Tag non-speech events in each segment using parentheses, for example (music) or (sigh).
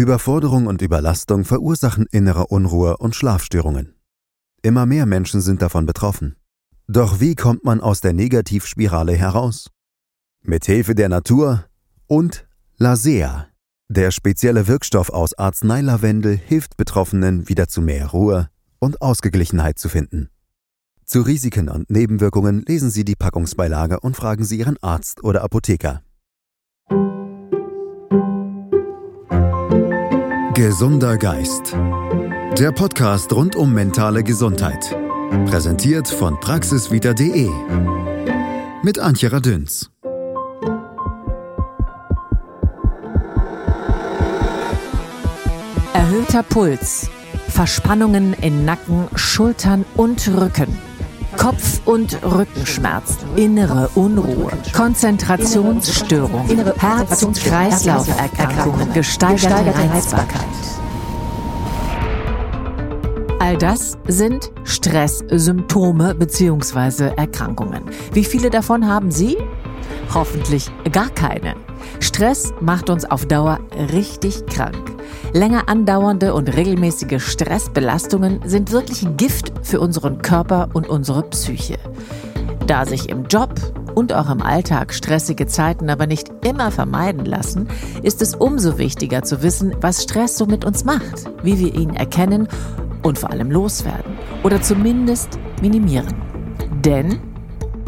Überforderung und Überlastung verursachen innere Unruhe und Schlafstörungen. Immer mehr Menschen sind davon betroffen. Doch wie kommt man aus der Negativspirale heraus? Mit Hilfe der Natur und Lasea. Der spezielle Wirkstoff aus Arzneilavendel hilft Betroffenen wieder zu mehr Ruhe und Ausgeglichenheit zu finden. Zu Risiken und Nebenwirkungen lesen Sie die Packungsbeilage und fragen Sie Ihren Arzt oder Apotheker. Gesunder Geist. Der Podcast rund um mentale Gesundheit. Präsentiert von praxisvita.de. Mit Antje Radüns. Erhöhter Puls, Verspannungen in Nacken, Schultern und Rücken. Kopf- und Rückenschmerzen, innere Unruhe, Konzentrationsstörungen, Herz-Kreislauf-Erkrankungen, gesteigerte Reizbarkeit. All das sind Stresssymptome bzw. Erkrankungen. Wie viele davon haben Sie? Hoffentlich gar keine. Stress macht uns auf Dauer richtig krank. Länger andauernde und regelmäßige Stressbelastungen sind wirklich Gift für unseren Körper und unsere Psyche. Da sich im Job und auch im Alltag stressige Zeiten aber nicht immer vermeiden lassen, ist es umso wichtiger zu wissen, was Stress so mit uns macht, wie wir ihn erkennen und vor allem loswerden oder zumindest minimieren. Denn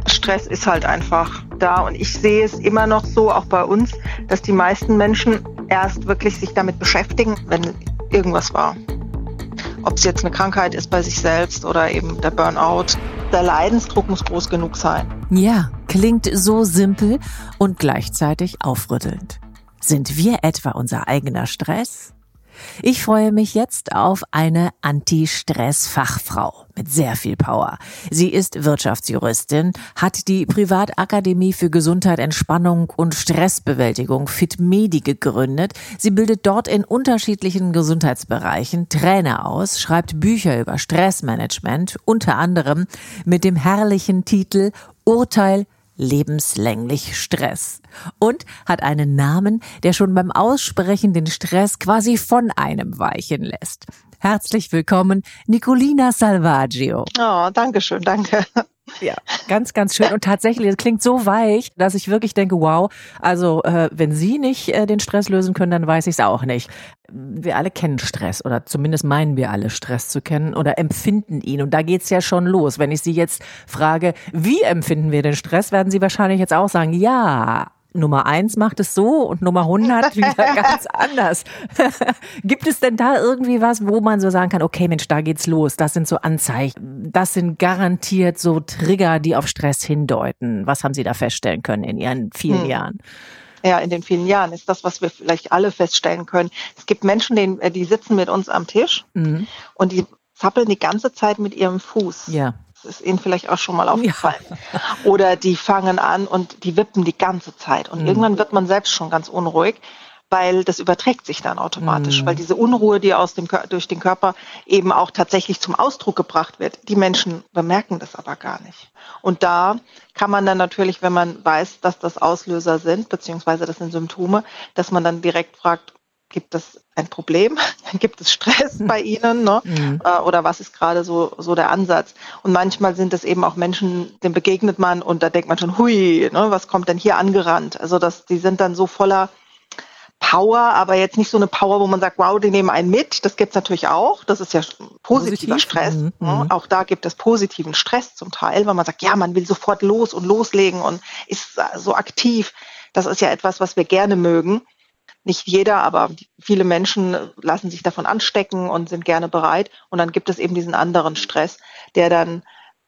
Stress ist halt einfach da und ich sehe es immer noch so, auch bei uns, dass die meisten Menschen erst wirklich sich damit beschäftigen, wenn irgendwas war. Ob es jetzt eine Krankheit ist bei sich selbst oder eben der Burnout. Der Leidensdruck muss groß genug sein. Ja, klingt so simpel und gleichzeitig aufrüttelnd. Sind wir etwa unser eigener Stress? Ich freue mich jetzt auf eine Anti-Stress-Fachfrau mit sehr viel Power. Sie ist Wirtschaftsjuristin, hat die Privatakademie für Gesundheit, Entspannung und Stressbewältigung FitMedi gegründet. Sie bildet dort in unterschiedlichen Gesundheitsbereichen Trainer aus, schreibt Bücher über Stressmanagement, unter anderem mit dem herrlichen Titel Urteil lebenslänglich Stress und hat einen Namen, der schon beim Aussprechen den Stress quasi von einem weichen lässt. Herzlich willkommen, Nicolina Salvaggio. Oh, danke schön, danke. Ja, ganz, ganz schön. Und tatsächlich, es klingt so weich, dass ich wirklich denke, wow, also äh, wenn Sie nicht äh, den Stress lösen können, dann weiß ich es auch nicht. Wir alle kennen Stress oder zumindest meinen wir alle Stress zu kennen oder empfinden ihn. Und da geht's ja schon los. Wenn ich Sie jetzt frage, wie empfinden wir den Stress, werden Sie wahrscheinlich jetzt auch sagen, ja, Nummer eins macht es so und Nummer 100 (laughs) wieder ganz anders. (laughs) Gibt es denn da irgendwie was, wo man so sagen kann, okay, Mensch, da geht's los. Das sind so Anzeichen. Das sind garantiert so Trigger, die auf Stress hindeuten. Was haben Sie da feststellen können in Ihren vielen hm. Jahren? Ja, in den vielen Jahren ist das, was wir vielleicht alle feststellen können. Es gibt Menschen, die sitzen mit uns am Tisch mhm. und die zappeln die ganze Zeit mit ihrem Fuß. Ja. Das ist Ihnen vielleicht auch schon mal aufgefallen. Ja. Oder die fangen an und die wippen die ganze Zeit. Und mhm. irgendwann wird man selbst schon ganz unruhig, weil das überträgt sich dann automatisch, mhm. weil diese Unruhe, die aus dem, durch den Körper eben auch tatsächlich zum Ausdruck gebracht wird. Die Menschen bemerken das aber gar nicht. Und da kann man dann natürlich, wenn man weiß, dass das Auslöser sind, beziehungsweise das sind Symptome, dass man dann direkt fragt, gibt es ein Problem? (laughs) gibt es Stress bei (laughs) Ihnen? Ne? Mhm. Äh, oder was ist gerade so, so der Ansatz? Und manchmal sind es eben auch Menschen, denen begegnet man und da denkt man schon, hui, ne, was kommt denn hier angerannt? Also das, die sind dann so voller Power, aber jetzt nicht so eine Power, wo man sagt, wow, die nehmen einen mit. Das gibt's natürlich auch. Das ist ja positiver Positiv. Stress. Mhm. Ne? Auch da gibt es positiven Stress zum Teil, weil man sagt, ja, man will sofort los und loslegen und ist so aktiv. Das ist ja etwas, was wir gerne mögen nicht jeder, aber viele Menschen lassen sich davon anstecken und sind gerne bereit. Und dann gibt es eben diesen anderen Stress, der dann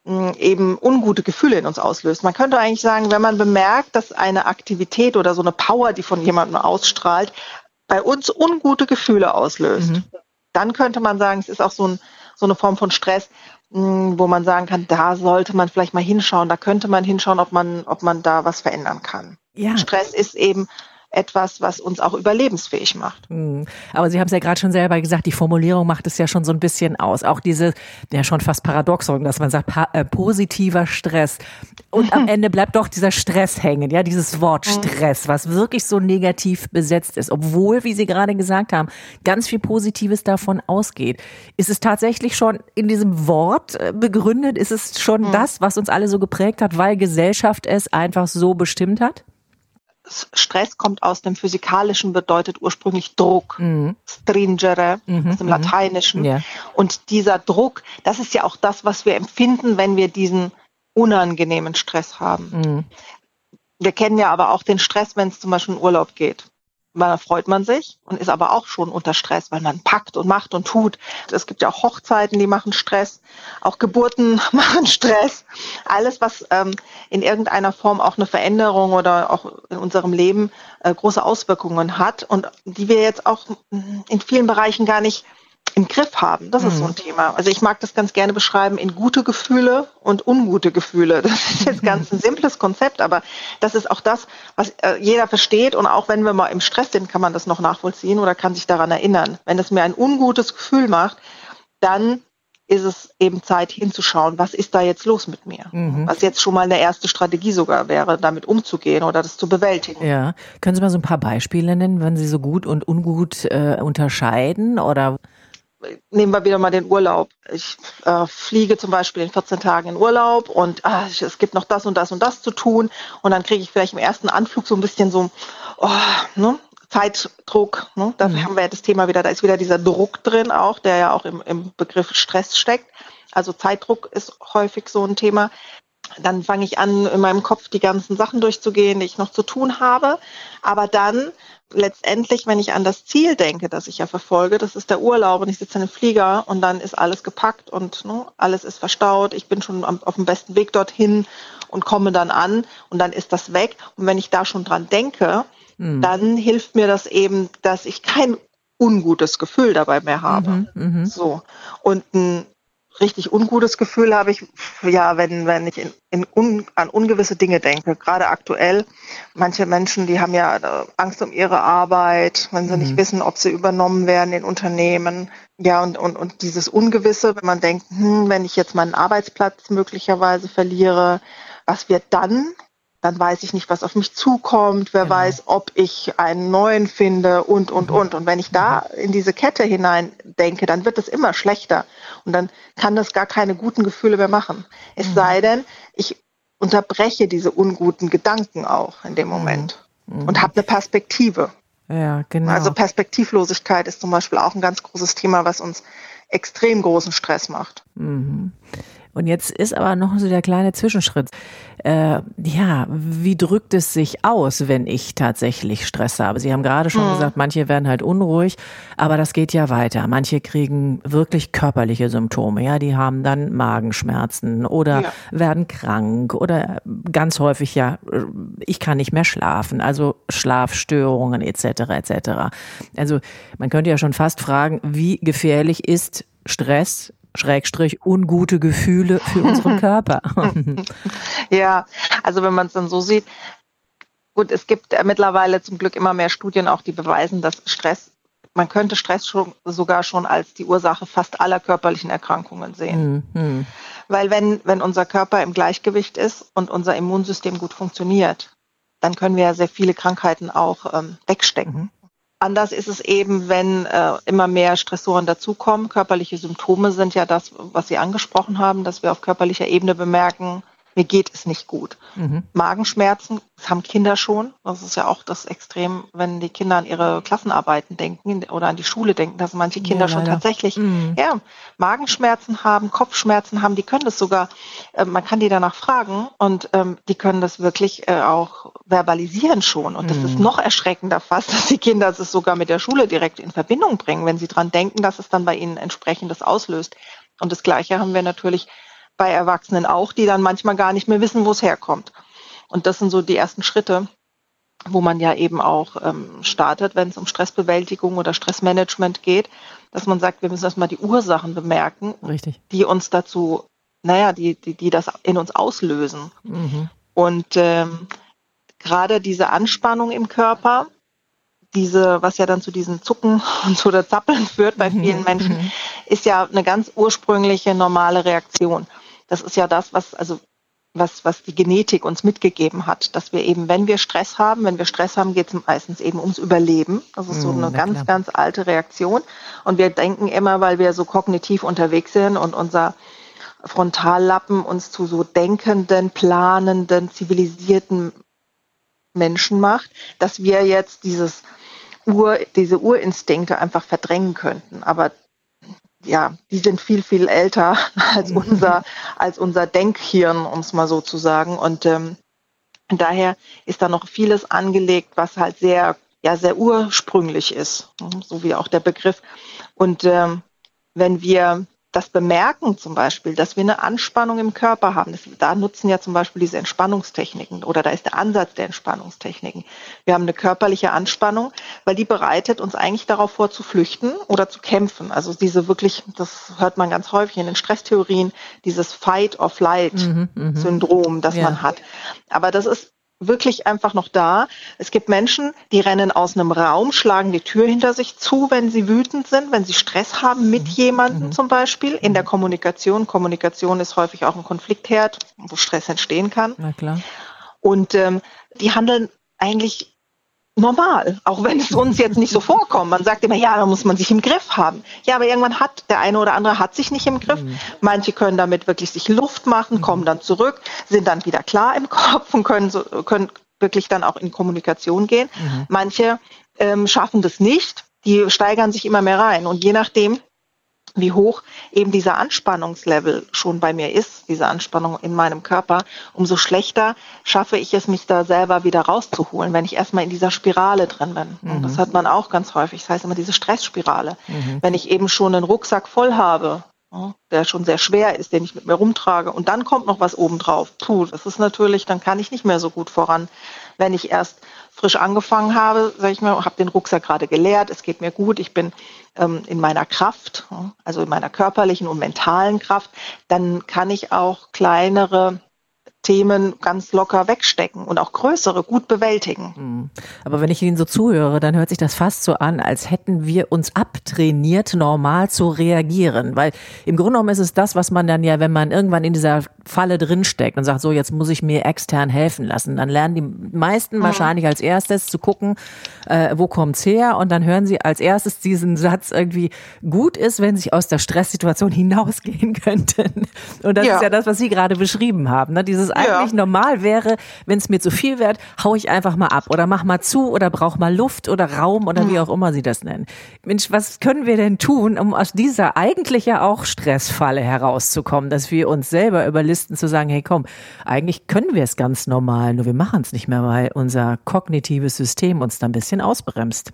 mh, hm, eben ungute Gefühle in uns auslöst. Man könnte eigentlich sagen, wenn man bemerkt, dass eine Aktivität oder so eine Power, die von jemandem ausstrahlt, bei uns ungute Gefühle auslöst, mhm. dann könnte man sagen, es ist auch so, ein, so eine Form von Stress, mh, hm, wo man sagen kann, da sollte man vielleicht mal hinschauen, da könnte man hinschauen, ob man, ob man da was verändern kann. Ja. Stress ist eben etwas, was uns auch überlebensfähig macht. Hm. Aber Sie haben es ja gerade schon selber gesagt, die Formulierung macht es ja schon so ein bisschen aus. Auch diese, ja schon fast Paradoxon, dass man sagt, äh, positiver Stress. Und am (laughs) Ende bleibt doch dieser Stress hängen, ja, dieses Wort. Stress, was wirklich so negativ besetzt ist. Obwohl, wie Sie gerade gesagt haben, ganz viel Positives davon ausgeht. Ist es tatsächlich schon in diesem Wort äh, begründet? Ist es schon mhm. das, was uns alle so geprägt hat, weil Gesellschaft es einfach so bestimmt hat? Stress kommt aus dem Physikalischen, bedeutet ursprünglich Druck, mhm. stringere, mhm. aus dem mhm. Lateinischen. Ja. Und dieser Druck, das ist ja auch das, was wir empfinden, wenn wir diesen unangenehmen Stress haben. Mhm. Wir kennen ja aber auch den Stress, wenn es zum Beispiel in Urlaub geht da freut man sich und ist aber auch schon unter Stress, weil man packt und macht und tut. Es gibt ja auch Hochzeiten, die machen Stress, auch Geburten (laughs) machen Stress. Alles, was ähm, in irgendeiner Form auch eine Veränderung oder auch in unserem Leben äh, große Auswirkungen hat und die wir jetzt auch in vielen Bereichen gar nicht im Griff haben. Das ist so ein mhm. Thema. Also ich mag das ganz gerne beschreiben in gute Gefühle und ungute Gefühle. (laughs) Das ist jetzt ganz ein simples Konzept, aber das ist auch das, was äh, jeder versteht. Und auch wenn wir mal im Stress sind, kann man das noch nachvollziehen oder kann sich daran erinnern. Wenn es mir ein ungutes Gefühl macht, dann ist es eben Zeit hinzuschauen, was ist da jetzt los mit mir? Mhm. Was jetzt schon mal eine erste Strategie sogar wäre, damit umzugehen oder das zu bewältigen. Ja, können Sie mal so ein paar Beispiele nennen, wenn Sie so gut und ungut äh, unterscheiden oder nehmen wir wieder mal den Urlaub. Ich äh, fliege zum Beispiel in 14 Tagen in Urlaub und ah, es gibt noch das und das und das zu tun. Und dann kriege ich vielleicht im ersten Anflug so ein bisschen so oh, ne, Zeitdruck. Ne? Da mhm. haben wir ja das Thema wieder, da ist wieder dieser Druck drin auch, der ja auch im, im Begriff Stress steckt. Also Zeitdruck ist häufig so ein Thema. Dann fange ich an, in meinem Kopf die ganzen Sachen durchzugehen, die ich noch zu tun habe. Aber dann letztendlich, wenn ich an das Ziel denke, das ich ja verfolge, das ist der Urlaub und ich sitze in einem Flieger und dann ist alles gepackt und ne, alles ist verstaut. Ich bin schon am, auf dem besten Weg dorthin und komme dann an und dann ist das weg. Und wenn ich da schon dran denke, mhm. dann hilft mir das eben, dass ich kein ungutes Gefühl dabei mehr habe. Mhm, mh. So. Und ein richtig ungutes Gefühl habe ich, ja, wenn, wenn ich in, in un, an ungewisse Dinge denke. Gerade aktuell, manche Menschen, die haben ja äh, Angst um ihre Arbeit, wenn sie mhm. nicht wissen, ob sie übernommen werden in Unternehmen. Ja, und, und, und dieses Ungewisse, wenn man denkt, hm, wenn ich jetzt meinen Arbeitsplatz möglicherweise verliere, was wird dann? Dann weiß ich nicht, was auf mich zukommt, wer genau. weiß, ob ich einen neuen finde und, und, mhm. und. Und wenn ich da in diese Kette hinein denke, dann wird es immer schlechter und dann kann das gar keine guten Gefühle mehr machen. Es mhm. sei denn, ich unterbreche diese unguten Gedanken auch in dem Moment mhm. und habe eine Perspektive. Ja, genau. Also Perspektivlosigkeit ist zum Beispiel auch ein ganz großes Thema, was uns extrem großen Stress macht. Mhm. Und jetzt ist aber noch so der kleine Zwischenschritt. Äh, ja, wie drückt es sich aus, wenn ich tatsächlich Stress habe? Sie haben gerade schon mhm. gesagt, manche werden halt unruhig, aber das geht ja weiter. Manche kriegen wirklich körperliche Symptome. Ja, die haben dann Magenschmerzen oder ja. werden krank oder ganz häufig ja, ich kann nicht mehr schlafen, also Schlafstörungen etc. etc. Also man könnte ja schon fast fragen, wie gefährlich ist Stress Schrägstrich ungute Gefühle für unseren (laughs) Körper. (laughs) ja, also wenn man es dann so sieht, gut, es gibt mittlerweile zum Glück immer mehr Studien auch, die beweisen, dass Stress, man könnte Stress schon, sogar schon als die Ursache fast aller körperlichen Erkrankungen sehen. Mhm. Weil wenn, wenn unser Körper im Gleichgewicht ist und unser Immunsystem gut funktioniert, dann können wir ja sehr viele Krankheiten auch ähm, wegstecken. Anders ist es eben, wenn äh, immer mehr Stressoren dazukommen. Körperliche Symptome sind ja das, was Sie angesprochen haben, dass wir auf körperlicher Ebene bemerken, mir geht es nicht gut. Mhm. Magenschmerzen, das haben Kinder schon. Das ist ja auch das Extrem, wenn die Kinder an ihre Klassenarbeiten denken oder an die Schule denken, dass manche Kinder ja, schon tatsächlich mhm. ja, Magenschmerzen haben, Kopfschmerzen haben. Die können das sogar, äh, man kann die danach fragen und ähm, die können das wirklich äh, auch verbalisieren schon. Und das mhm. ist noch erschreckender fast, (laughs) dass die Kinder es sogar mit der Schule direkt in Verbindung bringen, wenn sie dran denken, dass es dann bei ihnen entsprechendes auslöst. Und das Gleiche haben wir natürlich bei Erwachsenen auch, die dann manchmal gar nicht mehr wissen, wo es herkommt. Und das sind so die ersten Schritte, wo man ja eben auch ähm, startet, wenn es um Stressbewältigung oder Stressmanagement geht, dass man sagt, wir müssen erstmal die Ursachen bemerken, Richtig. die uns dazu, naja, die, die, die das in uns auslösen. Mhm. Und ähm, gerade diese Anspannung im Körper, diese, was ja dann zu diesen Zucken (laughs) und zu der Zappeln führt bei vielen mhm. Menschen, mhm. ist ja eine ganz ursprüngliche normale Reaktion. Das ist ja das, was, also was, was die Genetik uns mitgegeben hat, dass wir eben, wenn wir Stress haben, wenn wir Stress haben, geht es meistens eben ums Überleben. Das ist so mhm, eine ganz, klar. ganz alte Reaktion. Und wir denken immer, weil wir so kognitiv unterwegs sind und unser Frontallappen uns zu so denkenden, planenden, zivilisierten Menschen macht, dass wir jetzt dieses Ur, diese Urinstinkte einfach verdrängen könnten. Aber ja, die sind viel, viel älter (laughs) als mhm. unser, als unser Denkhirn, um es mal so zu sagen. Und ähm, daher ist da noch vieles angelegt, was halt sehr, ja, sehr ursprünglich ist, so wie auch der Begriff. Und ähm, wenn wir das bemerken zum Beispiel, dass wir eine Anspannung im Körper haben. Das, da nutzen ja zum Beispiel diese Entspannungstechniken oder da ist der Ansatz der Entspannungstechniken. Wir haben eine körperliche Anspannung, weil die bereitet uns eigentlich darauf vor, zu flüchten oder zu kämpfen. Also diese wirklich, das hört man ganz häufig in den Stresstheorien, dieses Fight-of-Flight-Syndrom, mhm, mhm, das man hat. Aber das ist wirklich einfach noch da. Es gibt Menschen, die rennen aus einem Raum, schlagen die Tür hinter sich zu, wenn sie wütend sind, wenn sie Stress haben mit mhm. jemandem mhm. zum Beispiel in der mhm. Kommunikation. Kommunikation ist häufig auch ein Konfliktherd, wo Stress entstehen kann. Na klar. Und ähm, die handeln eigentlich normal, auch wenn es uns jetzt nicht so vorkommt. Man sagt immer, ja, da muss man sich im Griff haben. Ja, aber irgendwann hat der eine oder andere hat sich nicht im Griff. Mhm. Manche können damit wirklich sich Luft machen, mhm. kommen dann zurück, sind dann wieder klar im Kopf und können, so, können wirklich dann auch in Kommunikation gehen. Mhm. Manche ähm, schaffen das nicht, die steigern sich immer mehr rein. Und je nachdem, wie hoch eben dieser Anspannungslevel schon bei mir ist, diese Anspannung in meinem Körper, umso schlechter schaffe ich es, mich da selber wieder rauszuholen, wenn ich erstmal in dieser Spirale drin bin. Mhm. Und das hat man auch ganz häufig. Das heißt immer diese Stressspirale. Mhm. Wenn ich eben schon einen Rucksack voll habe, der schon sehr schwer ist, den ich mit mir rumtrage, und dann kommt noch was obendrauf. Puh, das ist natürlich, dann kann ich nicht mehr so gut voran. Wenn ich erst frisch angefangen habe, sage ich mal, habe den Rucksack gerade geleert, es geht mir gut, ich bin ähm, in meiner Kraft, also in meiner körperlichen und mentalen Kraft, dann kann ich auch kleinere Themen ganz locker wegstecken und auch größere gut bewältigen. Hm. Aber wenn ich Ihnen so zuhöre, dann hört sich das fast so an, als hätten wir uns abtrainiert, normal zu reagieren. Weil im Grunde genommen ist es das, was man dann ja, wenn man irgendwann in dieser Falle drinsteckt und sagt, so jetzt muss ich mir extern helfen lassen, dann lernen die meisten mhm. wahrscheinlich als erstes zu gucken, äh, wo kommt's her und dann hören sie als erstes diesen Satz irgendwie, gut ist, wenn sie aus der Stresssituation (laughs) hinausgehen könnten. Und das ja. ist ja das, was Sie gerade beschrieben haben. Ne? Dieses eigentlich ja. normal wäre, wenn es mir zu viel wird, hau ich einfach mal ab oder mach mal zu oder brauch mal Luft oder Raum oder mhm. wie auch immer Sie das nennen. Mensch, was können wir denn tun, um aus dieser eigentlich ja auch Stressfalle herauszukommen, dass wir uns selber überlisten zu sagen, hey komm, eigentlich können wir es ganz normal, nur wir machen es nicht mehr, weil unser kognitives System uns da ein bisschen ausbremst.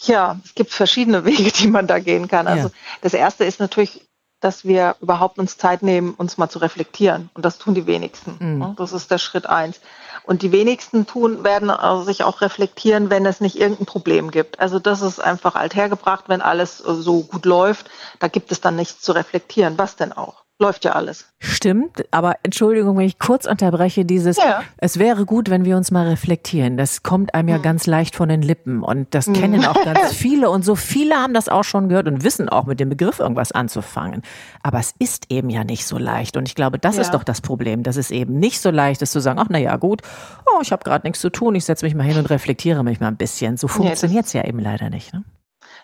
Ja, es gibt verschiedene Wege, die man da gehen kann. Also ja. das erste ist natürlich dass wir überhaupt uns Zeit nehmen, uns mal zu reflektieren. Und das tun die wenigsten. Mhm. Das ist der Schritt eins. Und die wenigsten tun, werden also sich auch reflektieren, wenn es nicht irgendein Problem gibt. Also das ist einfach althergebracht, wenn alles so gut läuft, da gibt es dann nichts zu reflektieren. Was denn auch? Läuft ja alles. Stimmt, aber Entschuldigung, wenn ich kurz unterbreche, dieses, ja. es wäre gut, wenn wir uns mal reflektieren. Das kommt einem ja mhm. ganz leicht von den Lippen und das mhm. kennen auch ganz (laughs) viele und so viele haben das auch schon gehört und wissen auch mit dem Begriff irgendwas anzufangen. Aber es ist eben ja nicht so leicht und ich glaube, das ja. ist doch das Problem, dass es eben nicht so leicht ist zu sagen, ach na ja, gut, oh, ich habe gerade nichts zu tun, ich setze mich mal hin und reflektiere mich mal ein bisschen. So funktioniert es ja eben leider nicht. Ne?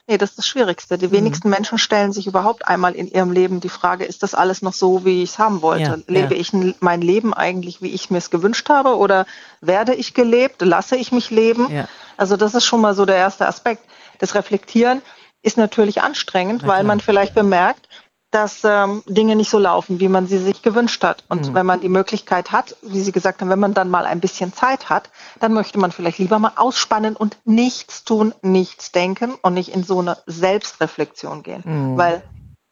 Nee, das ist das Schwierigste. Die mhm. wenigsten Menschen stellen sich überhaupt einmal in ihrem Leben die Frage, ist das alles noch so, wie ich es haben wollte? Ja, Lebe ja. ich mein Leben eigentlich, wie ich mir es gewünscht habe? Oder werde ich gelebt? Lasse ich mich leben? Ja. Also das ist schon mal so der erste Aspekt. Das Reflektieren ist natürlich anstrengend, weil man vielleicht bemerkt, dass ähm, Dinge nicht so laufen, wie man sie sich gewünscht hat. Und mhm. wenn man die Möglichkeit hat, wie Sie gesagt haben, wenn man dann mal ein bisschen Zeit hat, dann möchte man vielleicht lieber mal ausspannen und nichts tun, nichts denken und nicht in so eine Selbstreflexion gehen. Mhm. Weil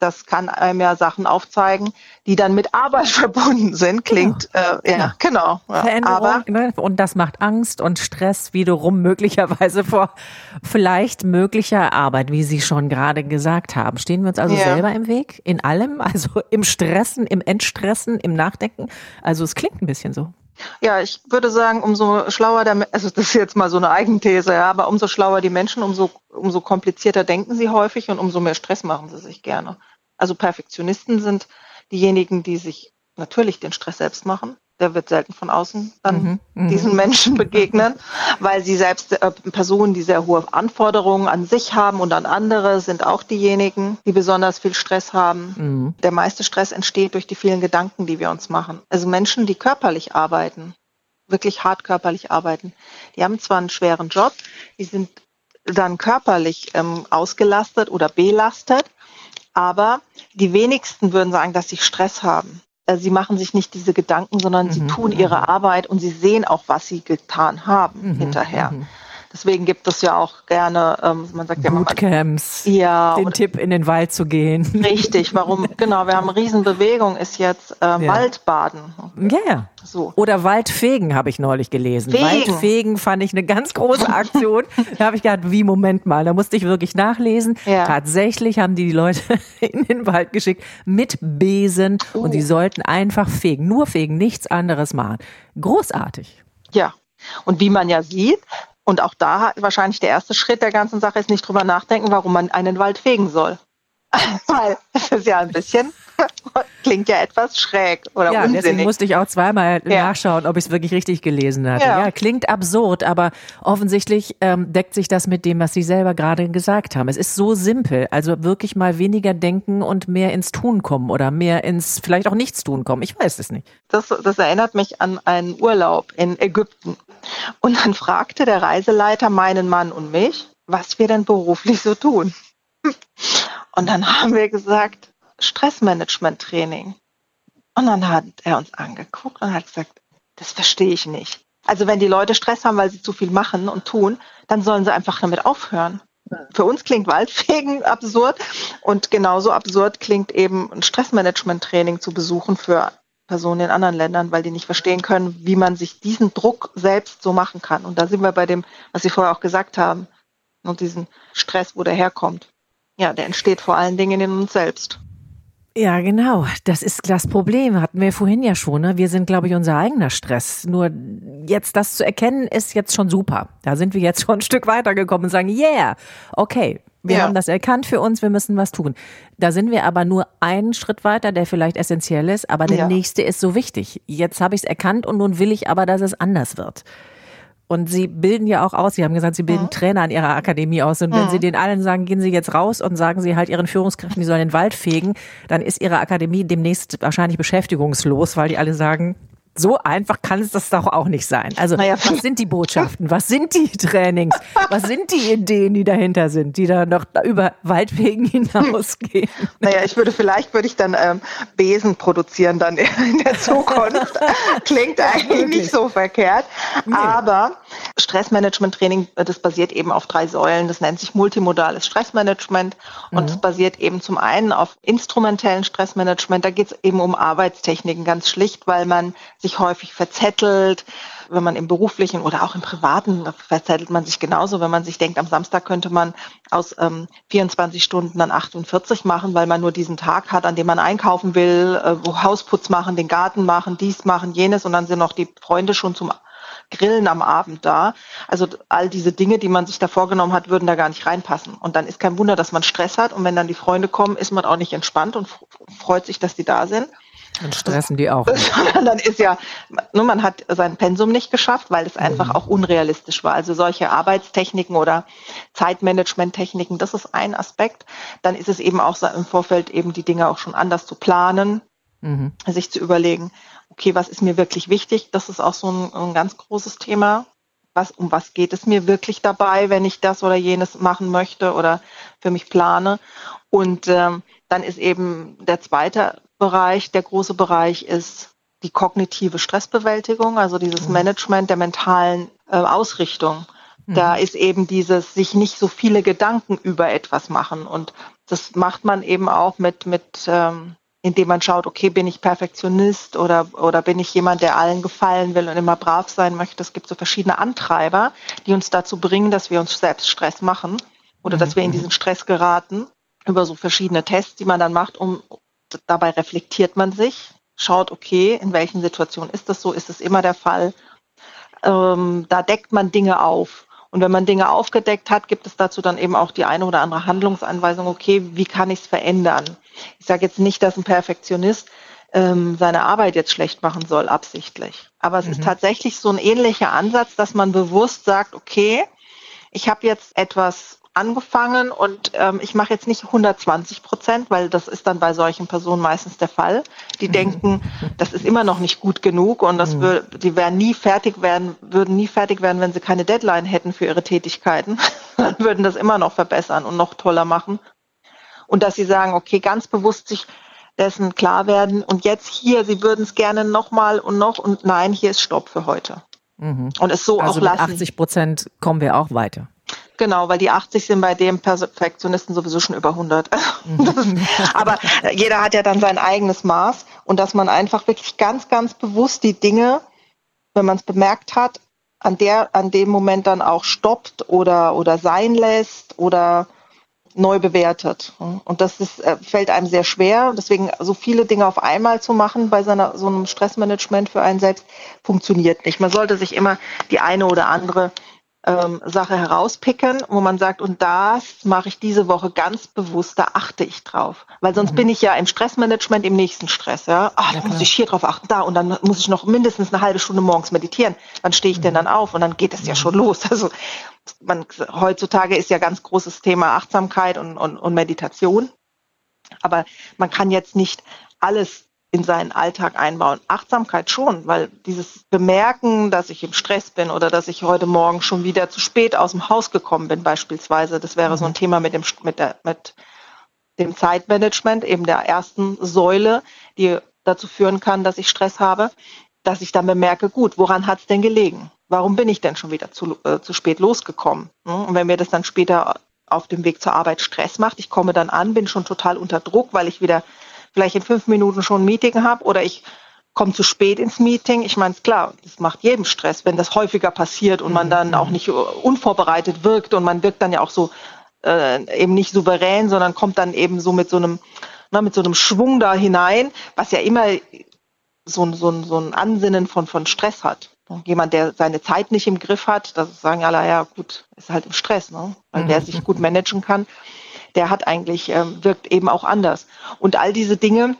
das kann einem ja Sachen aufzeigen, die dann mit Arbeit (laughs) verbunden sind. Klingt, genau. Äh, ja, genau. Ja. Veränderung, Aber, ne? Und das macht Angst und Stress wiederum (laughs) möglicherweise vor vielleicht möglicher Arbeit, wie Sie schon gerade gesagt haben. Stehen wir uns also ja. selber im Weg? In allem? Also im Stressen, im Entstressen, im Nachdenken? Also es klingt ein bisschen so. Ja, ich würde sagen, umso schlauer der, also das ist jetzt mal so eine Eigenthese, ja, aber umso schlauer die Menschen, umso, umso komplizierter denken sie häufig und umso mehr Stress machen sie sich gerne. Also Perfektionisten sind diejenigen, die sich natürlich den Stress selbst machen. Der wird selten von außen dann mhm, mhm. diesen Menschen (laughs) begegnen, weil sie selbst äh, Personen, die sehr hohe Anforderungen an sich haben und an andere, sind auch diejenigen, die besonders viel Stress haben. Mhm. Der meiste Stress entsteht durch die vielen Gedanken, die wir uns machen. Also Menschen, die körperlich arbeiten, wirklich hart körperlich arbeiten, die haben zwar einen schweren Job, die sind dann körperlich ähm, ausgelastet oder belastet, aber die wenigsten würden sagen, dass sie Stress haben. Äh, sie machen sich nicht diese Gedanken, sondern mhm. sie tun ihre mhm. Arbeit und sie sehen auch, was sie getan haben mhm. hinterher. Deswegen gibt es ja auch gerne, ähm, man sagt ja immer Bootcamps. Ja. Den Tipp, in den Wald zu gehen. Richtig. Warum? (laughs) genau. Wir haben eine Riesenbewegung, ist jetzt äh, ja. Waldbaden. Ja. Yeah. So. Oder Waldfegen habe ich neulich gelesen. Fegen. Waldfegen fand ich eine ganz große Aktion. (laughs) da habe ich gedacht, wie Moment mal, da musste ich wirklich nachlesen. Ja. Tatsächlich haben die die Leute (laughs) in den Wald geschickt mit Besen uh. und die sollten einfach fegen, nur fegen, nichts anderes machen. Großartig. Ja. Und wie man ja sieht, und auch da wahrscheinlich der erste Schritt der ganzen Sache ist nicht drüber nachdenken, warum man einen Wald fegen soll. (laughs) Weil es ist ja ein bisschen, (laughs) klingt ja etwas schräg oder ja, unsinnig. deswegen musste ich auch zweimal ja. nachschauen, ob ich es wirklich richtig gelesen hatte. Ja. ja. klingt absurd, aber offensichtlich ähm, deckt sich das mit dem, was Sie selber gerade gesagt haben. Es ist so simpel, also wirklich mal weniger denken und mehr ins Tun kommen oder mehr ins vielleicht auch Nichtstun kommen. Ich weiß es nicht. Das, das erinnert mich an einen Urlaub in Ägypten. Und dann fragte der Reiseleiter meinen Mann und mich, was wir denn beruflich so tun. (laughs) Und dann haben wir gesagt, Stressmanagement-Training. Und dann hat er uns angeguckt und hat gesagt, das verstehe ich nicht. Also wenn die Leute Stress haben, weil sie zu viel machen und tun, dann sollen sie einfach damit aufhören. Für uns klingt Waldfegen (laughs) absurd und genauso absurd klingt eben ein Stressmanagement-Training zu besuchen für Personen in anderen Ländern, weil die nicht verstehen können, wie man sich diesen Druck selbst so machen kann. Und da sind wir bei dem, was Sie vorher auch gesagt haben, und diesen Stress, wo der herkommt. Ja, der entsteht vor allen Dingen in uns selbst. Ja, genau. Das ist das Problem. Hatten wir vorhin ja schon. Ne? Wir sind, glaube ich, unser eigener Stress. Nur jetzt das zu erkennen, ist jetzt schon super. Da sind wir jetzt schon ein Stück weitergekommen und sagen, yeah, okay, wir ja. haben das erkannt für uns, wir müssen was tun. Da sind wir aber nur einen Schritt weiter, der vielleicht essentiell ist, aber der ja. nächste ist so wichtig. Jetzt habe ich es erkannt und nun will ich aber, dass es anders wird. Und Sie bilden ja auch aus, Sie haben gesagt, Sie bilden mhm. Trainer an Ihrer Akademie aus. Und wenn mhm. Sie den allen sagen, gehen Sie jetzt raus und sagen Sie halt Ihren Führungskräften, die sollen den Wald fegen, dann ist Ihre Akademie demnächst wahrscheinlich beschäftigungslos, weil die alle sagen, so einfach kann es das doch auch nicht sein. Also, naja, was sind die Botschaften? Was sind die (laughs) Trainings? Was sind die Ideen, die dahinter sind, die da noch über Waldwegen (laughs) hinausgehen? Naja, ich würde vielleicht würde ich dann ähm, Besen produzieren dann in der Zukunft. (laughs) Klingt eigentlich nicht so verkehrt. Nee. Aber Stressmanagement-Training, das basiert eben auf drei Säulen. Das nennt sich multimodales Stressmanagement und es mhm. basiert eben zum einen auf instrumentellen Stressmanagement. Da geht es eben um Arbeitstechniken ganz schlicht, weil man sich häufig verzettelt. Wenn man im beruflichen oder auch im privaten verzettelt man sich genauso, wenn man sich denkt, am Samstag könnte man aus ähm, 24 Stunden dann 48 machen, weil man nur diesen Tag hat, an dem man einkaufen will, äh, wo Hausputz machen, den Garten machen, dies machen, jenes und dann sind noch die Freunde schon zum Grillen am Abend da. Also all diese Dinge, die man sich da vorgenommen hat, würden da gar nicht reinpassen. Und dann ist kein Wunder, dass man Stress hat. Und wenn dann die Freunde kommen, ist man auch nicht entspannt und freut sich, dass die da sind. Dann stressen die auch. (laughs) dann ist ja, nur man hat sein Pensum nicht geschafft, weil es einfach mhm. auch unrealistisch war. Also solche Arbeitstechniken oder Zeitmanagementtechniken, das ist ein Aspekt. Dann ist es eben auch so im Vorfeld eben die Dinge auch schon anders zu planen, mhm. sich zu überlegen, okay, was ist mir wirklich wichtig? Das ist auch so ein, ein ganz großes Thema. Was, um was geht es mir wirklich dabei, wenn ich das oder jenes machen möchte oder für mich plane? Und ähm, dann ist eben der zweite Bereich, der große Bereich ist die kognitive Stressbewältigung, also dieses mhm. Management der mentalen äh, Ausrichtung. Mhm. Da ist eben dieses sich nicht so viele Gedanken über etwas machen. Und das macht man eben auch mit, mit ähm, indem man schaut, okay, bin ich Perfektionist oder, oder bin ich jemand, der allen gefallen will und immer brav sein möchte. Es gibt so verschiedene Antreiber, die uns dazu bringen, dass wir uns selbst Stress machen oder mhm. dass wir in diesen Stress geraten über so verschiedene Tests, die man dann macht, um dabei reflektiert man sich schaut, okay, in welchen Situationen ist das so, ist es immer der Fall. Ähm, da deckt man Dinge auf. Und wenn man Dinge aufgedeckt hat, gibt es dazu dann eben auch die eine oder andere Handlungsanweisung, okay, wie kann ich es verändern? Ich sage jetzt nicht, dass ein Perfektionist ähm, seine Arbeit jetzt schlecht machen soll, absichtlich. Aber es mhm. ist tatsächlich so ein ähnlicher Ansatz, dass man bewusst sagt, okay, ich habe jetzt etwas angefangen und ähm, ich mache jetzt nicht 120 Prozent, weil das ist dann bei solchen Personen meistens der Fall. Die mhm. denken, das ist immer noch nicht gut genug und das mhm. wür die werden nie fertig werden, würden nie fertig werden, wenn sie keine Deadline hätten für ihre Tätigkeiten. (laughs) dann würden das immer noch verbessern und noch toller machen. Und dass sie sagen, okay, ganz bewusst sich dessen klar werden und jetzt hier, sie würden es gerne nochmal und noch und nein, hier ist Stopp für heute. Mhm. Und es so also auch lassen. Mit 80 Prozent kommen wir auch weiter. Genau, weil die 80 sind bei dem Perfektionisten sowieso schon über 100. Mhm. (laughs) aber jeder hat ja dann sein eigenes Maß und dass man einfach wirklich ganz, ganz bewusst die Dinge, wenn man es bemerkt hat, an der, an dem Moment dann auch stoppt oder, oder sein lässt oder neu bewertet. Und das ist, äh, fällt einem sehr schwer. Deswegen so viele Dinge auf einmal zu machen bei seiner, so einem Stressmanagement für einen selbst funktioniert nicht. Man sollte sich immer die eine oder andere ähm, Sache herauspicken, wo man sagt, und das mache ich diese Woche ganz bewusst, da achte ich drauf. Weil sonst mhm. bin ich ja im Stressmanagement im nächsten Stress. Ja? Ach, ja, dann muss ich hier drauf achten, da und dann muss ich noch mindestens eine halbe Stunde morgens meditieren. Wann stehe ich mhm. denn dann auf? Und dann geht es ja schon los. (laughs) Also man, heutzutage ist ja ganz großes Thema Achtsamkeit und, und, und Meditation. Aber man kann jetzt nicht alles in seinen Alltag einbauen. Achtsamkeit schon, weil dieses Bemerken, dass ich im Stress bin oder dass ich heute Morgen schon wieder zu spät aus dem Haus gekommen bin, beispielsweise, das wäre so ein mhm. Thema mit dem, mit der, mit dem Zeitmanagement, eben der ersten Säule, die dazu führen kann, dass ich Stress habe, dass ich dann bemerke, gut, woran hat es denn gelegen? Warum bin ich denn schon wieder zu, äh, zu spät losgekommen? Hm? Und wenn mir das dann später auf dem Weg zur Arbeit Stress macht, ich komme dann an, bin schon total unter Druck, weil ich wieder vielleicht in fünf Minuten schon ein Meeting habe oder ich komme zu spät ins Meeting. Ich meine, klar, das macht jedem Stress, wenn das häufiger passiert und man dann auch nicht unvorbereitet wirkt und man wirkt dann ja auch so äh, eben nicht souverän, sondern kommt dann eben so mit so einem, na, mit so einem Schwung da hinein, was ja immer so, so, so ein Ansinnen von, von Stress hat. Jemand, der seine Zeit nicht im Griff hat, das sagen alle, ja gut, ist halt im Stress, ne? weil der sich gut managen kann der hat eigentlich, ähm, wirkt eben auch anders. Und all diese Dinge,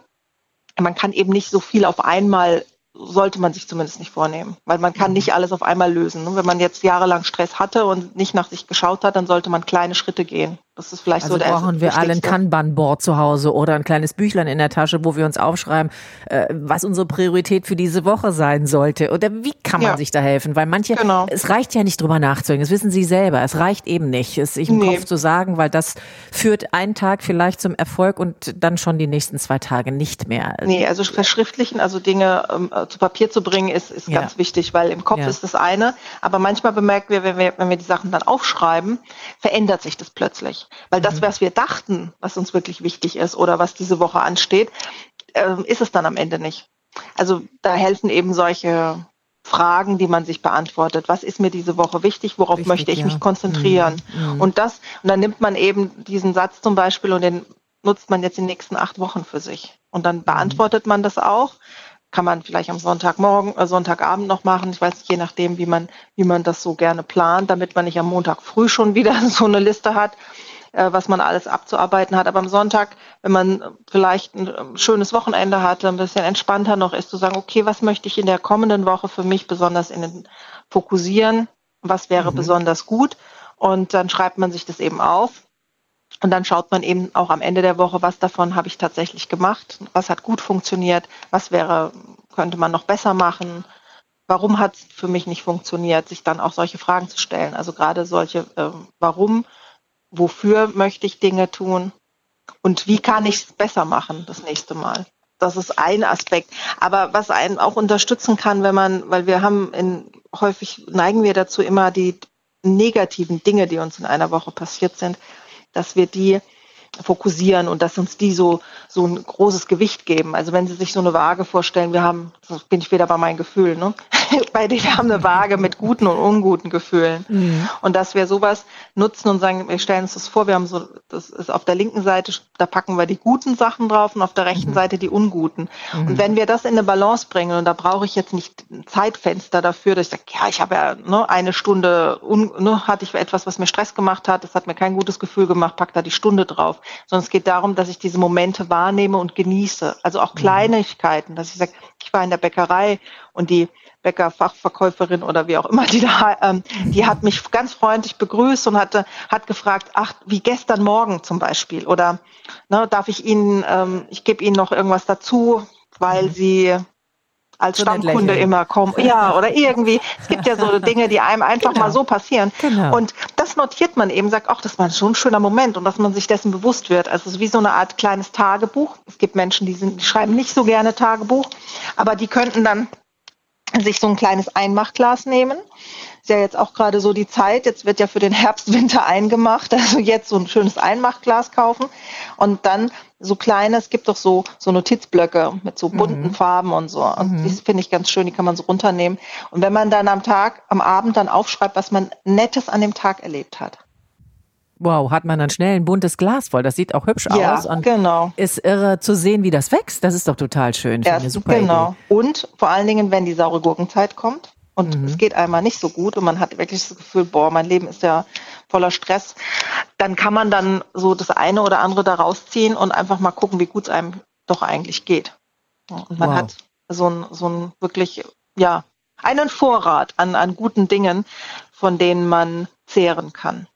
man kann eben nicht so viel auf einmal sollte man sich zumindest nicht vornehmen, weil man kann mhm. nicht alles auf einmal lösen. Wenn man jetzt jahrelang Stress hatte und nicht nach sich geschaut hat, dann sollte man kleine Schritte gehen. Das ist vielleicht also so der brauchen wir alle ein Kanban-Board zu Hause oder ein kleines Büchlein in der Tasche, wo wir uns aufschreiben, äh, was unsere Priorität für diese Woche sein sollte. Oder wie kann man ja. sich da helfen? Weil manche, genau. es reicht ja nicht drüber nachzudenken. Das wissen Sie selber. Es reicht eben nicht, es sich im nee. Kopf zu sagen, weil das führt einen Tag vielleicht zum Erfolg und dann schon die nächsten zwei Tage nicht mehr. Nee, also verschriftlichen, also Dinge ähm, zu Papier zu bringen, ist, ist ja. ganz wichtig, weil im Kopf ja. ist das eine. Aber manchmal bemerken wir, wenn wir, wenn wir die Sachen dann aufschreiben, verändert sich das plötzlich. Weil das, mhm. was wir dachten, was uns wirklich wichtig ist oder was diese Woche ansteht, äh, ist es dann am Ende nicht. Also da helfen eben solche Fragen, die man sich beantwortet. Was ist mir diese Woche wichtig? Worauf wichtig, möchte ich ja. mich konzentrieren? Mhm. mhm. Und das, und dann nimmt man eben diesen Satz zum Beispiel und den nutzt man jetzt die nächsten acht Wochen für sich. Und dann mhm. beantwortet man das auch kann man vielleicht am Sonntagmorgen, äh, Sonntagabend noch machen. Ich weiß, je nachdem, wie man, wie man das so gerne plant, damit man nicht am Montag früh schon (laughs) wieder so eine Liste hat, was man alles abzuarbeiten hat. Aber am Sonntag, wenn man vielleicht ein ähm, schönes Wochenende hatte, ein bisschen entspannter noch ist, zu sagen, okay, was möchte ich in der kommenden Woche für mich besonders in den fokussieren? Was wäre mhm. besonders gut? Und dann schreibt man sich das eben auf und dann schaut man eben auch am Ende der Woche, was davon habe ich tatsächlich gemacht, was hat gut funktioniert, was wäre, könnte man noch besser machen, warum hat es für mich nicht funktioniert, sich dann auch solche Fragen zu stellen. Also gerade solche, äh, warum, wofür möchte ich Dinge tun und wie kann ich es besser machen das nächste Mal. Das ist ein Aspekt. Aber was einen auch unterstützen kann, wenn man, weil wir haben in, häufig neigen wir dazu immer die negativen Dinge, die uns in einer Woche passiert sind, dass wir die fokussieren und dass uns die so, so ein großes Gewicht geben. Also wenn Sie sich so eine Waage vorstellen, wir haben, bin ich wieder bei meinen Gefühlen, ne? Bei denen wir haben eine Waage mit guten und unguten Gefühlen. Mhm. Und dass wir sowas nutzen und sagen, wir stellen uns das vor, wir haben so, das ist auf der linken Seite, da packen wir die guten Sachen drauf und auf der rechten mhm. Seite die unguten. Mhm. Und wenn wir das in eine Balance bringen, und da brauche ich jetzt nicht ein Zeitfenster dafür, dass ich sage, ja, ich habe ja ne, eine Stunde, un, ne, hatte ich etwas, was mir Stress gemacht hat, das hat mir kein gutes Gefühl gemacht, pack da die Stunde drauf. Sondern es geht darum, dass ich diese Momente wahrnehme und genieße. Also auch mhm. Kleinigkeiten, dass ich sage, ich war in der Bäckerei und die Bäckerfachverkäuferin oder wie auch immer, die da, ähm, die hat mich ganz freundlich begrüßt und hatte, hat gefragt, ach, wie gestern Morgen zum Beispiel oder ne, darf ich Ihnen, ähm, ich gebe Ihnen noch irgendwas dazu, weil mhm. Sie als so Stammkunde immer kommen. (laughs) Ja, oder irgendwie. Es gibt ja so (laughs) Dinge, die einem einfach genau. mal so passieren. Genau. Und das notiert man eben, sagt, ach, das war schon ein schöner Moment und dass man sich dessen bewusst wird. Also es ist wie so eine Art kleines Tagebuch. Es gibt Menschen, die, sind, die schreiben nicht so gerne Tagebuch, aber die könnten dann sich so ein kleines Einmachglas nehmen. Ist ja jetzt auch gerade so die Zeit. Jetzt wird ja für den Herbst, Winter (laughs) eingemacht. Also jetzt so ein schönes Einmachglas kaufen und dann so kleine, es gibt doch so, so Notizblöcke mit so bunten mhm. Farben und so. Und mhm. das finde ich ganz schön, die kann man so runternehmen. Und wenn man dann am Tag, am Abend dann aufschreibt, was man Nettes an dem Tag erlebt hat. Wow, hat man dann schnell ein buntes Glas voll. Das sieht auch hübsch ja, aus und genau. ist irre zu sehen, wie das wächst. Das ist doch total schön. Ja, super genau. Idee. Und vor allen Dingen, wenn die saure Gurkenzeit kommt und mhm. es geht einmal nicht so gut und man hat wirklich das Gefühl, boah, mein Leben ist ja voller Stress, dann kann man dann so das eine oder andere da rausziehen und einfach mal gucken, wie gut es einem doch eigentlich geht. Und man wow. hat so ein, so ein wirklich, ja, einen Vorrat an, an guten Dingen, von denen man zehren kann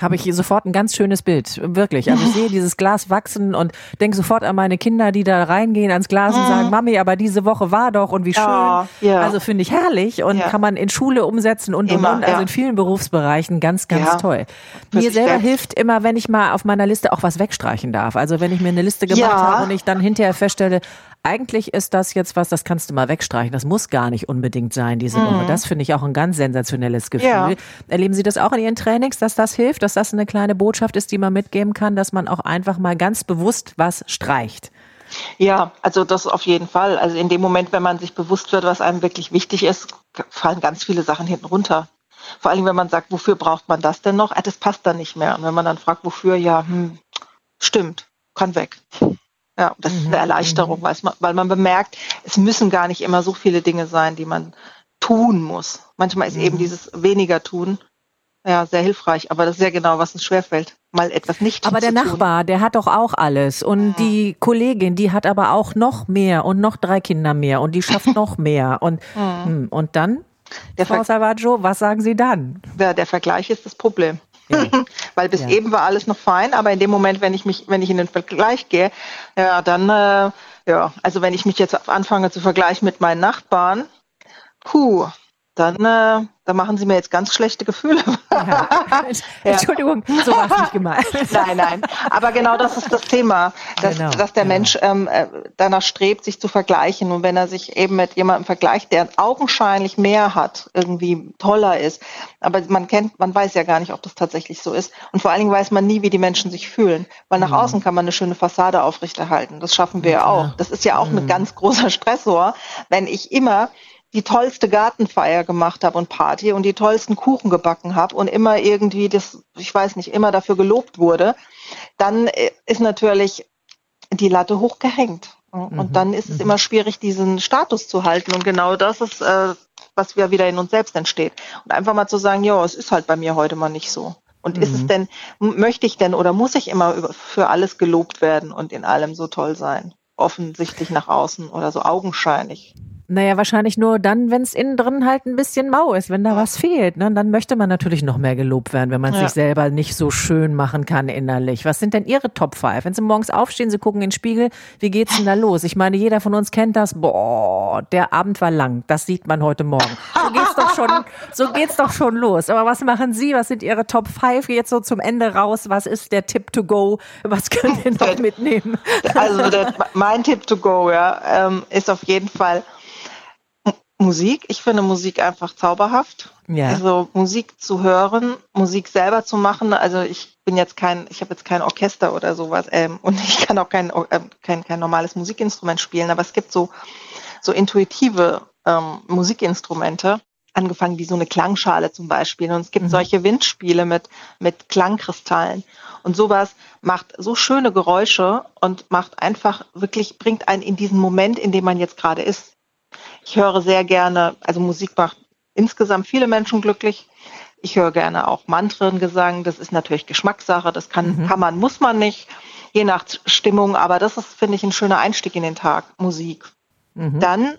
habe ich hier sofort ein ganz schönes Bild, wirklich. Also ich sehe dieses Glas wachsen und denke sofort an meine Kinder, die da reingehen ans Glas und mhm. sagen, Mami, aber diese Woche war doch und wie schön. Ja, ja. Also finde ich herrlich und ja. kann man in Schule umsetzen und, immer, und, und. Also in vielen Berufsbereichen ganz, ganz toll. Mir selber hilft immer, wenn ich mal auf meiner Liste auch was wegstreichen darf. Also wenn ich mir eine Liste gemacht habe und ich dann hinterher feststelle, eigentlich ist das jetzt was, das kannst du mal wegstreichen. Das muss gar nicht unbedingt sein diese mhm. Woche. Das finde ich auch ein ganz sensationelles Gefühl. Ja. Erleben Sie das auch in Ihren Trainings, dass das hilft, dass das eine kleine Botschaft ist, die man mitgeben kann, dass man auch einfach mal ganz bewusst was streicht? Ja, also das auf jeden Fall. Also in dem Moment, wenn man sich bewusst wird, was einem wirklich wichtig ist, fallen ganz viele Sachen hinten runter. Vor allem, wenn man sagt, wofür braucht man das denn noch? Ah, das passt dann nicht mehr. Und wenn man dann fragt, wofür, ja, hm, stimmt, kann weg. Ja, das ist eine mhm, Erleichterung, mhm. weil man, weil man bemerkt, es müssen gar nicht immer so viele Dinge sein, die man tun muss. Manchmal ist eben mhm. dieses weniger tun ja sehr hilfreich, aber das ist ja genau, was uns schwerfällt, mal etwas nicht Aber der Nachbar, der hat doch auch alles und ja. die Kollegin, die hat aber auch noch mehr und noch drei Kinder mehr und die schafft (laughs) noch mehr und mhm. und dann der Frau Salvaggio, was sagen Sie dann? Ja, der Vergleich ist das Problem. Ja. (laughs) Weil bis ja. eben war alles noch fein, aber in dem Moment, wenn ich mich, wenn ich in den Vergleich gehe, ja, dann, äh, ja, also wenn ich mich jetzt anfange zu vergleichen mit meinen Nachbarn, puh, dann äh, da machen Sie mir jetzt ganz schlechte Gefühle. Ja. (laughs) (laughs) Entschuldigung, so war es nicht gemeint. (laughs) nein, nein. Aber genau das ist das Thema, dass, genau, dass der genau. Mensch ähm, äh, danach strebt, sich zu vergleichen. Und wenn er sich eben mit jemandem vergleicht, der augenscheinlich mehr hat, irgendwie toller ist, aber man kennt, man weiß ja gar nicht, ob das tatsächlich so ist. Und vor allen Dingen weiß man nie, wie die Menschen sich fühlen. Weil nach mhm. außen kann man eine schöne Fassade aufrechterhalten. Das schaffen wir ja auch. Das ist ja auch mhm. ein ganz großer Stressor, wenn ich immer die tollste Gartenfeier gemacht habe und Party und die tollsten Kuchen gebacken habe und immer irgendwie das, ich weiß nicht, immer dafür gelobt wurde, dann äh, ist natürlich die Latte hochgehängt. Und mhm. dann ist es mhm. immer schwierig, diesen Status zu halten. Und genau das ist, äh, was wir wieder in uns selbst entsteht. Und einfach mal zu sagen, ja, es ist halt bei mir heute mal nicht so. Und mhm. ist es mhm. denn, möchte ich denn oder muss ich immer für alles gelobt werden und in allem so toll sein? Offensichtlich nach außen oder so augenscheinlich. Naja, wahrscheinlich nur dann, wenn es innen drin halt ein bisschen mau ist, wenn da was fehlt. Ne? dann möchte man natürlich noch mehr gelobt werden, wenn man ja. sich selber nicht so schön machen kann innerlich. Was sind denn Ihre Top 5? Wenn Sie morgens aufstehen, Sie gucken in den Spiegel, wie geht's denn da los? Ich meine, jeder von uns kennt das. Boah, der Abend war lang. Das sieht man heute Morgen. So geht's doch schon, so geht's doch schon los. Aber was machen Sie? Was sind Ihre Top 5 jetzt so zum Ende raus? Was ist der Tipp to go? Was können Sie noch mitnehmen? Also der, mein Tipp to go, ja, ähm, ist auf jeden Fall Musik. Ich finde Musik einfach zauberhaft. Ja. Also Musik zu hören, Musik selber zu machen. Also ich bin jetzt kein, ich habe jetzt kein Orchester oder sowas ähm, (laughs) und ich kann auch kein, äh, kein, kein normales Musikinstrument spielen, aber es gibt so, so intuitive ähm, Musikinstrumente, angefangen wie so eine Klangschale zum Beispiel. Und es gibt mhm. solche Windspiele mit, mit Klangkristallen. Und sowas macht so schöne Geräusche und macht einfach wirklich, bringt einen in diesen Moment, in dem man jetzt gerade ist. Ich höre sehr gerne, also Musik macht insgesamt viele Menschen glücklich. Ich höre gerne auch Mantrengesang. Das ist natürlich Geschmackssache. Das kann, mhm. kann man, muss man nicht, je nach Stimmung. Aber das ist, finde ich, ein schöner Einstieg in den Tag, Musik. Mhm. Dann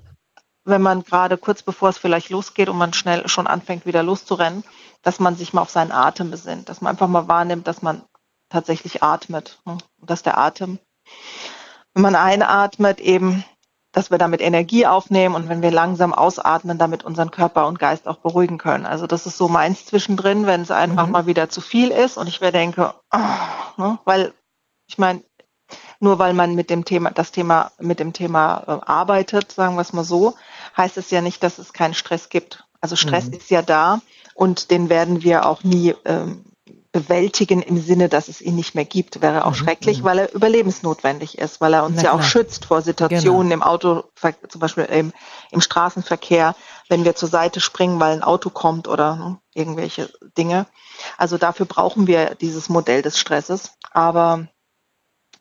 wenn man gerade kurz bevor es vielleicht losgeht und man schnell schon anfängt, wieder loszurennen, dass man sich mal auf seinen Atem besinnt, dass man einfach mal wahrnimmt, dass man tatsächlich atmet. Ne? Und dass der Atem, wenn man einatmet, eben, dass wir damit Energie aufnehmen und wenn wir langsam ausatmen, damit unseren Körper und Geist auch beruhigen können. Also das ist so meins zwischendrin, wenn es einfach mhm. mal wieder zu viel ist und ich mir denke, oh, ne? weil ich meine, nur weil man mit dem Thema, das Thema, mit dem Thema äh, arbeitet, sagen wir es mal so, heißt es ja nicht, dass es keinen Stress gibt. Also Stress mhm. ist ja da und den werden wir auch nie ähm, bewältigen im Sinne, dass es ihn nicht mehr gibt. Wäre auch mhm. schrecklich, mhm. weil er überlebensnotwendig ist, weil er uns ja auch schützt vor Situationen genau. im Auto, zum Beispiel im, im Straßenverkehr, wenn wir zur Seite springen, weil ein Auto kommt oder ne, irgendwelche Dinge. Also dafür brauchen wir dieses Modell des Stresses. Aber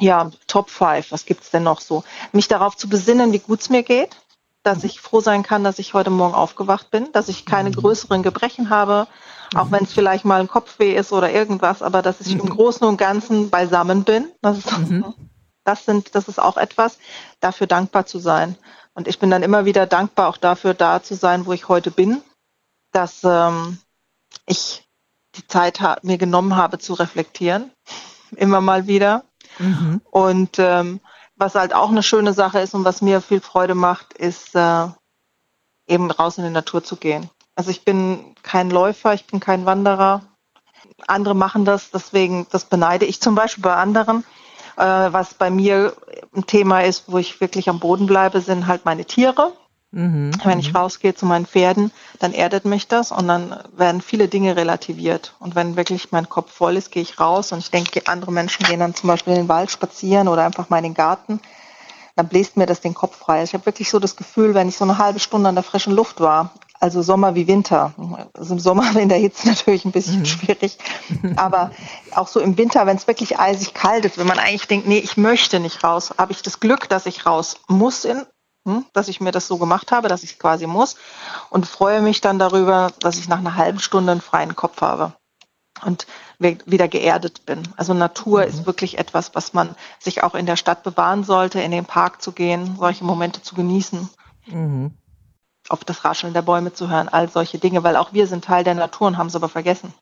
ja, Top 5, was gibt's denn noch so? Mich darauf zu besinnen, wie gut es mir geht, dass ich froh sein kann, dass ich heute Morgen aufgewacht bin, dass ich keine mhm. größeren Gebrechen habe, auch mhm. wenn es vielleicht mal ein Kopfweh ist oder irgendwas, aber dass ich mhm. im Großen und Ganzen beisammen bin. Das ist, mhm. das sind, das ist auch etwas, dafür dankbar zu sein. Und ich bin dann immer wieder dankbar, auch dafür da zu sein, wo ich heute bin, dass ähm, ich die Zeit mir genommen habe zu reflektieren, immer mal wieder. Mhm. Und ähm, was halt auch eine schöne Sache ist und was mir viel Freude macht, ist äh, eben raus in die Natur zu gehen. Also ich bin kein Läufer, ich bin kein Wanderer. Andere machen das, deswegen, das beneide ich zum Beispiel bei anderen. Äh, was bei mir ein Thema ist, wo ich wirklich am Boden bleibe, sind halt meine Tiere. Mhm. Wenn ich mhm. rausgehe zu meinen Pferden, dann erdet mich das und dann werden viele Dinge relativiert. Und wenn wirklich mein Kopf voll ist, gehe ich raus und ich denke, andere Menschen gehen dann zum Beispiel in den Wald spazieren oder einfach mal in den Garten, dann bläst mir das den Kopf frei. Ich habe wirklich so das Gefühl, wenn ich so eine halbe Stunde an der frischen Luft war, also Sommer wie Winter. Also im Sommer (laughs) in der Hitze natürlich ein bisschen mhm. schwierig, (laughs) aber auch so im Winter, wenn es wirklich eisig kalt ist, wenn man eigentlich denkt, nee, ich möchte nicht raus, habe ich das Glück, dass ich raus muss in hm, dass ich mir das so gemacht habe, dass ich es quasi muss und freue mich dann darüber, dass ich nach einer halben Stunde einen freien Kopf habe und wieder geerdet bin. Also Natur mhm. ist wirklich etwas, was man sich auch in der Stadt bewahren sollte, in den Park zu gehen, solche Momente zu genießen. Mhm. Auf das Rascheln der Bäume zu hören, all solche Dinge, weil auch wir sind Teil der Natur und haben es aber vergessen.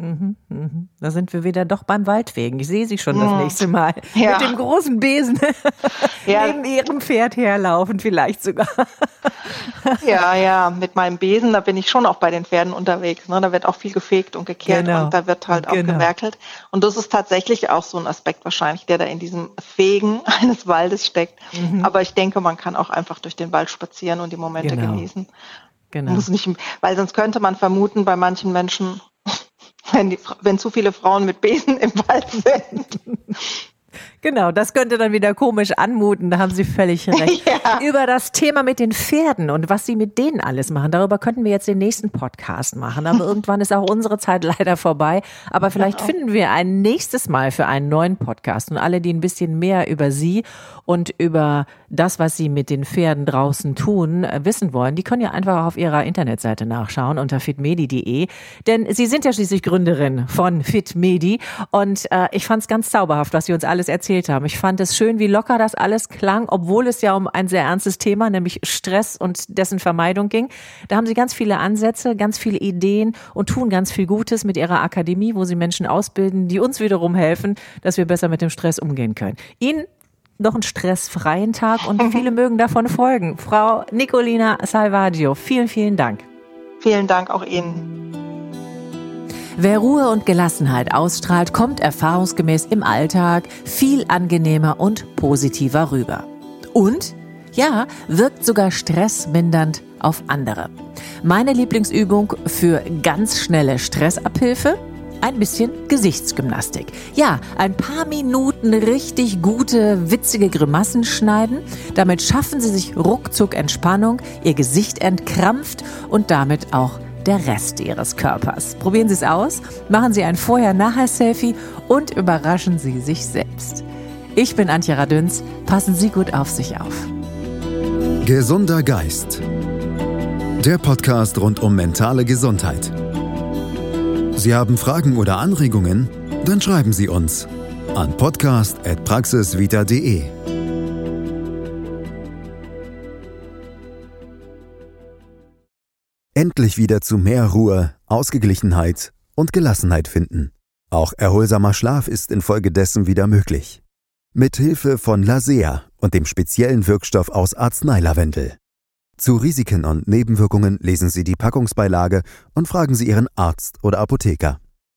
Mhm, mhm. Da sind wir wieder doch beim Waldwegen. Ich sehe sie schon das nächste Mal. (laughs) Ja. Mit dem großen Besen (laughs) ja. neben ihrem Pferd herlaufen, vielleicht sogar. (laughs) ja, ja, mit meinem Besen, da bin ich schon auch bei den Pferden unterwegs. Ne? Da wird auch viel gefegt und gekehrt genau. und da wird halt auch genau. gewerkelt. Und das ist tatsächlich auch so ein Aspekt wahrscheinlich, der da in diesem Fegen eines Waldes steckt. Mhm. Aber ich denke, man kann auch einfach durch den Wald spazieren und die Momente genau. genießen. Genau. Muss nicht, weil sonst könnte man vermuten, bei manchen Menschen, wenn, die, wenn zu viele Frauen mit Besen im Wald sind. (laughs) Genau, das könnte dann wieder komisch anmuten, da haben Sie völlig (laughs) recht. Ja. Über das Thema mit den Pferden und was Sie mit denen alles machen, darüber könnten wir jetzt den nächsten Podcast machen. Aber (laughs) irgendwann ist auch unsere Zeit leider vorbei. Aber vielleicht finden wir ein nächstes Mal für einen neuen Podcast und alle, die ein bisschen mehr über Sie und über das, was Sie mit den Pferden draußen tun, äh, wissen wollen, die können ja einfach auf Ihrer Internetseite nachschauen unter fitmedi.de. Denn Sie sind ja schließlich Gründerin von Fitmedi und äh, ich fand es ganz zauberhaft, was Sie uns alles erzählt erzählt haben. Ich fand es schön, wie locker das alles klang, obwohl es ja um ein sehr ernstes Thema, nämlich Stress und dessen Vermeidung ging. Da haben Sie ganz viele Ansätze, ganz viele Ideen und tun ganz viel Gutes mit Ihrer Akademie, wo Sie Menschen ausbilden, die uns wiederum helfen, dass wir besser mit dem Stress umgehen können. Ihnen noch einen stressfreien Tag und (laughs) viele mögen davon folgen. Frau Nicolina Salvaggio, vielen, vielen Dank. Vielen Dank auch Ihnen. Wer Ruhe und Gelassenheit ausstrahlt, kommt erfahrungsgemäß im Alltag viel angenehmer und positiver rüber. Und ja, wirkt sogar stressmindernd auf andere. Meine Lieblingsübung für ganz schnelle Stressabhilfe? ein bisschen Gesichtsgymnastik. Ja, ein paar Minuten richtig gute, witzige Grimassen schneiden. Damit schaffen Sie sich ruckzuck Entspannung, Ihr Gesicht entkrampft und damit auch der Rest Ihres Körpers. Probieren Sie es aus, machen Sie ein Vorher-Nachher-Selfie und überraschen Sie sich selbst. Ich bin Antje Radüns. Passen Sie gut auf sich auf. Gesunder Geist. Der Podcast rund um mentale Gesundheit. Sie haben Fragen oder Anregungen? Dann schreiben Sie uns an podcast.praxisvita.de. Endlich wieder zu mehr Ruhe, Ausgeglichenheit und Gelassenheit finden. Auch erholsamer Schlaf ist infolgedessen wieder möglich. Mit Hilfe von Lasea und dem speziellen Wirkstoff aus Arzneilavendel. Zu Risiken und Nebenwirkungen lesen Sie die Packungsbeilage und fragen Sie Ihren Arzt oder Apotheker.